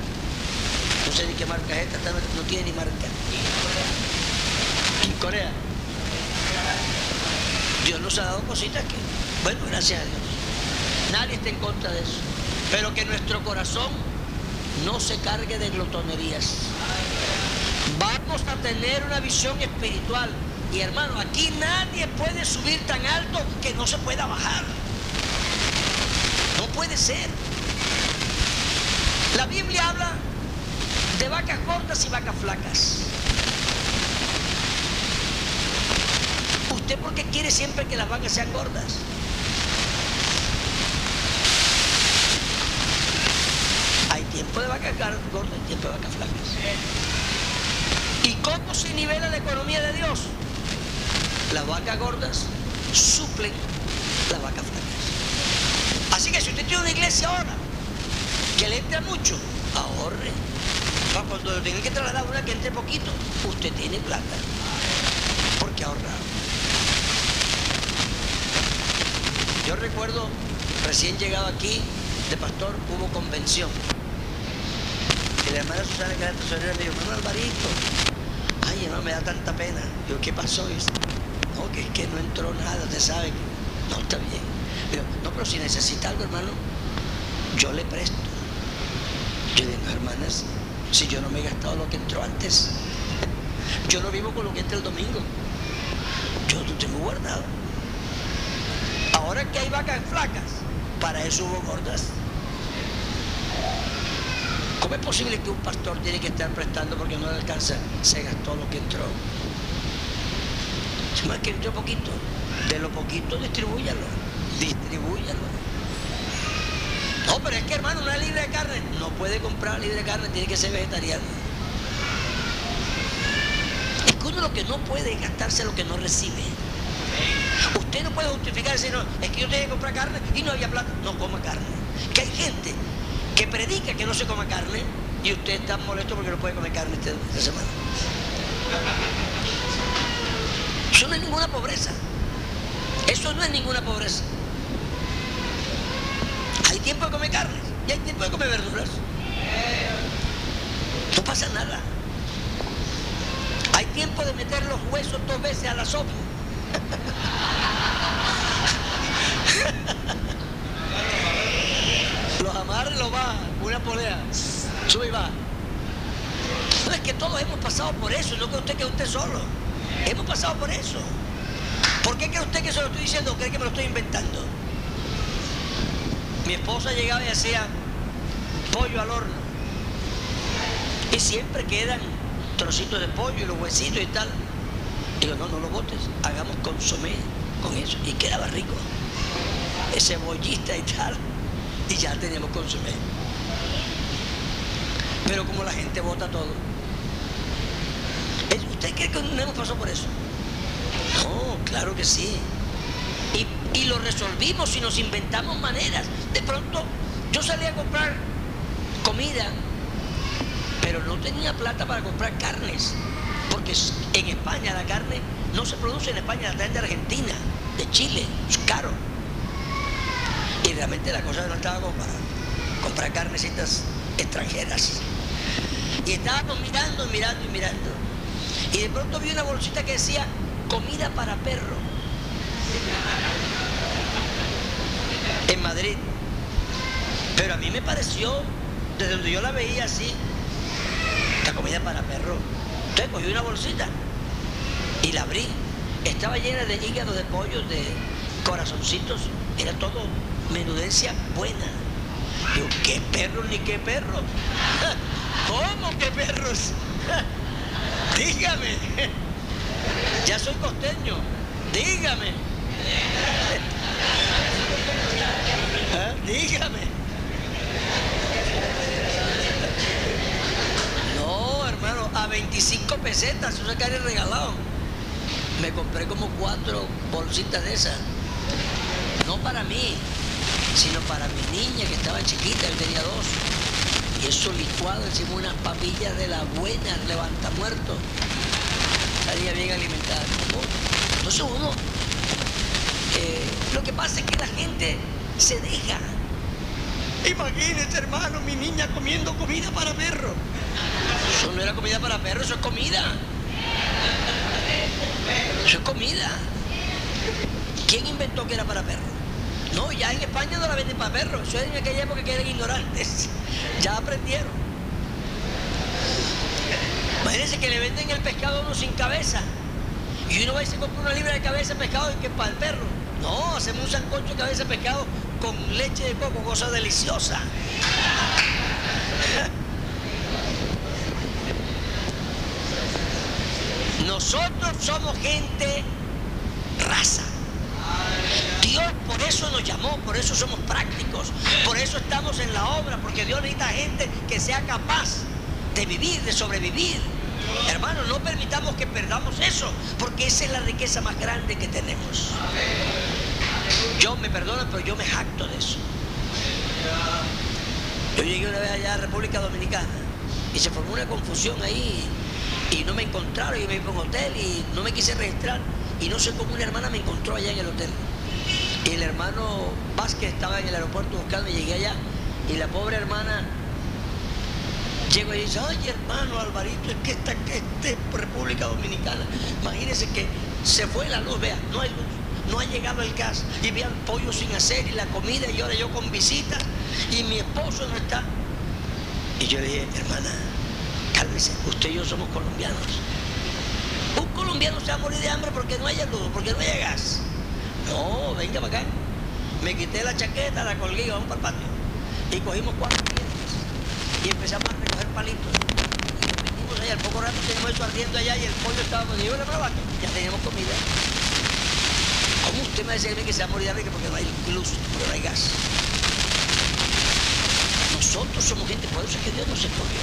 Speaker 1: No sé ni qué marca es esta, no, tiene ni marca. En Corea. Dios nos ha dado cositas que, bueno, gracias a Dios. Nadie está en contra de eso. Pero que nuestro corazón no se cargue de glotonerías. Vamos a tener una visión espiritual. Y hermano, aquí nadie puede subir tan alto que no se pueda bajar. No puede ser. La Biblia habla de vacas gordas y vacas flacas. ¿Usted por qué quiere siempre que las vacas sean gordas? Hay tiempo de vacas gordas y tiempo de vacas flacas. ¿Y cómo se nivela la economía de Dios? Las vacas gordas suplen las vacas flacas. Así que si usted tiene una iglesia ahora que le entra mucho, ahorre. Para cuando tenga que trasladar una que entre poquito, usted tiene plata. Porque ahorra. Yo recuerdo, recién llegado aquí, de pastor, hubo convención. Y la hermana Susana, que era tesorera, me dijo, hermano Alvarito, ay, hermano, me da tanta pena. Yo, ¿qué pasó? no, que es que no entró nada, te sabe. No, está bien. Pero, no, pero si necesita algo, hermano, yo le presto. Yo digo, hermanas, si yo no me he gastado lo que entró antes, yo no vivo con lo que entra el domingo. Yo lo tengo guardado. Ahora que hay vacas flacas, para eso hubo gordas. ¿Cómo es posible que un pastor tiene que estar prestando porque no le alcanza? Se gastó lo que entró. Si más que entró poquito, de lo poquito distribúyalo, distribúyalo. No, pero es que hermano, una libre de carne, no puede comprar libre de carne, tiene que ser vegetariano. Es que uno lo que no puede es gastarse lo que no recibe. Usted no puede justificar decir, no, es que yo tenía que comprar carne y no había plata. No coma carne. Que hay gente que predica que no se coma carne y usted está molesto porque no puede comer carne esta, esta semana. Eso no es ninguna pobreza. Eso no es ninguna pobreza. Hay tiempo de comer carne y hay tiempo de comer verduras. No pasa nada. Hay tiempo de meter los huesos dos veces a la sopa. Los amarra y los baja, una polea, sube y baja. No, es que todos hemos pasado por eso, no que usted que usted solo. Hemos pasado por eso. ¿Por qué cree usted que se lo estoy diciendo o cree que me lo estoy inventando? Mi esposa llegaba y hacía pollo al horno. Y siempre quedan trocitos de pollo y los huesitos y tal. Digo, no, no lo botes, hagamos consomé con eso. Y quedaba rico. Ese bollista y tal. Y ya teníamos consomé. Pero como la gente vota todo. ¿Usted cree que no hemos pasado por eso? No, claro que sí. Y, y lo resolvimos y nos inventamos maneras. De pronto yo salí a comprar comida, pero no tenía plata para comprar carnes. Porque en España la carne no se produce en España, la traen de Argentina, de Chile, es caro. Y realmente la cosa no estaba como para comprar carnecitas extranjeras. Y estábamos mirando, mirando y mirando. Y de pronto vi una bolsita que decía comida para perro. En Madrid. Pero a mí me pareció, desde donde yo la veía así, la comida para perro. Entonces cogí una bolsita y la abrí. Estaba llena de hígado de pollo, de corazoncitos. Era todo menudencia buena. Digo, ¿qué perros ni qué perros? ¿Cómo que perros? Dígame. Ya soy costeño. Dígame. ¿Eh? Dígame. A 25 pesetas, eso el regalado. Me compré como cuatro bolsitas de esas. No para mí, sino para mi niña que estaba chiquita, él tenía dos. Y eso licuado, hicimos unas papillas de la buena, levanta muerto. Salía bien alimentada. Entonces uno, eh, lo que pasa es que la gente se deja. Imagínese, hermano, mi niña comiendo comida para perro. Eso no era comida para perro, eso es comida. Eso es comida. ¿Quién inventó que era para perro? No, ya en España no la venden para perros. Eso es en aquella época que eran ignorantes. Ya aprendieron. Imagínense que le venden el pescado a uno sin cabeza. Y uno va y se compra una libra de cabeza de pescado y que es para el perro. No, hacemos un sancocho de cabeza de pescado con leche de coco, cosa deliciosa. Nosotros somos gente raza. Dios por eso nos llamó, por eso somos prácticos, por eso estamos en la obra, porque Dios necesita gente que sea capaz de vivir, de sobrevivir. Hermanos, no permitamos que perdamos eso, porque esa es la riqueza más grande que tenemos. Yo me perdono, pero yo me jacto de eso. Yo llegué una vez allá a República Dominicana y se formó una confusión ahí y no me encontraron, yo me iba a un hotel y no me quise registrar y no sé cómo una hermana me encontró allá en el hotel. Y el hermano Vázquez estaba en el aeropuerto buscando y llegué allá y la pobre hermana Llego y dice, ay hermano Alvarito, es que está que este República Dominicana. Imagínense que se fue la luz, vea, no hay luz, no ha llegado el gas, y vean pollo sin hacer y la comida, y ahora yo con visita, y mi esposo no está. Y yo le dije, hermana, cálmese, usted y yo somos colombianos. Un colombiano se va a morir de hambre porque no haya luz, porque no haya gas. No, venga para acá. Me quité la chaqueta, la colgué vamos para el patio. Y cogimos cuatro y empezamos a recoger palitos. Y nos allá, al poco rato teníamos eso ardiendo allá y el pollo estaba con yo ya teníamos comida. ¿Cómo usted me dice que se va a morir de porque no hay luz, porque no hay gas? Nosotros somos gente, por eso es que Dios nos escogió.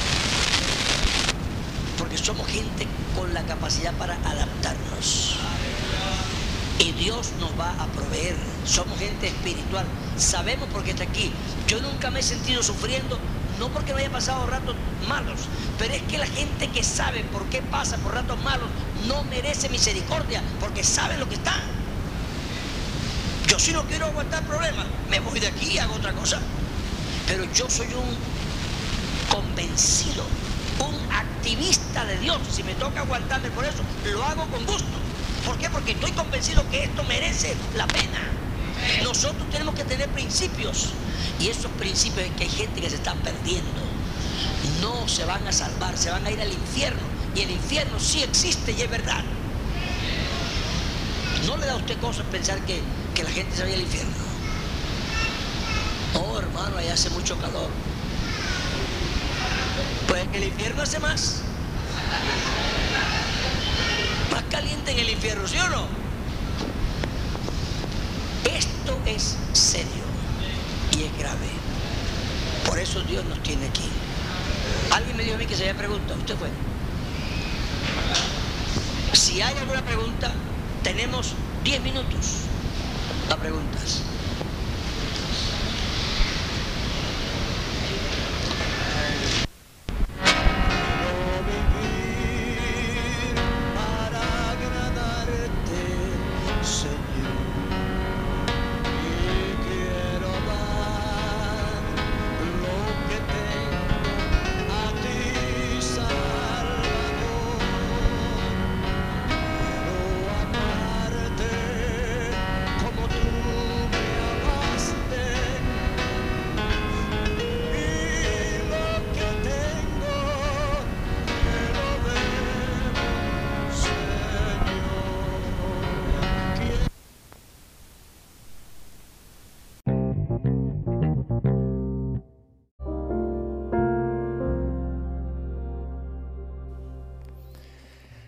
Speaker 1: Porque somos gente con la capacidad para adaptarnos. Y Dios nos va a proveer. Somos gente espiritual. Sabemos por qué está aquí. Yo nunca me he sentido sufriendo no porque no haya pasado ratos malos, pero es que la gente que sabe por qué pasa por ratos malos no merece misericordia, porque sabe lo que está. Yo si no quiero aguantar problemas, me voy de aquí y hago otra cosa. Pero yo soy un convencido, un activista de Dios. Si me toca aguantarme por eso, lo hago con gusto. ¿Por qué? Porque estoy convencido que esto merece la pena. Nosotros tenemos que tener principios. Y esos principios es que hay gente que se está perdiendo. No se van a salvar, se van a ir al infierno. Y el infierno sí existe y es verdad. ¿No le da a usted cosas pensar que, que la gente se vaya al infierno? Oh, hermano, allá hace mucho calor. Pues el infierno hace más. Más caliente en el infierno, ¿sí o no? Esto es serio y es grave. Por eso Dios nos tiene aquí. Alguien me dijo a mí que se había preguntado, usted fue. Si hay alguna pregunta, tenemos 10 minutos para preguntas.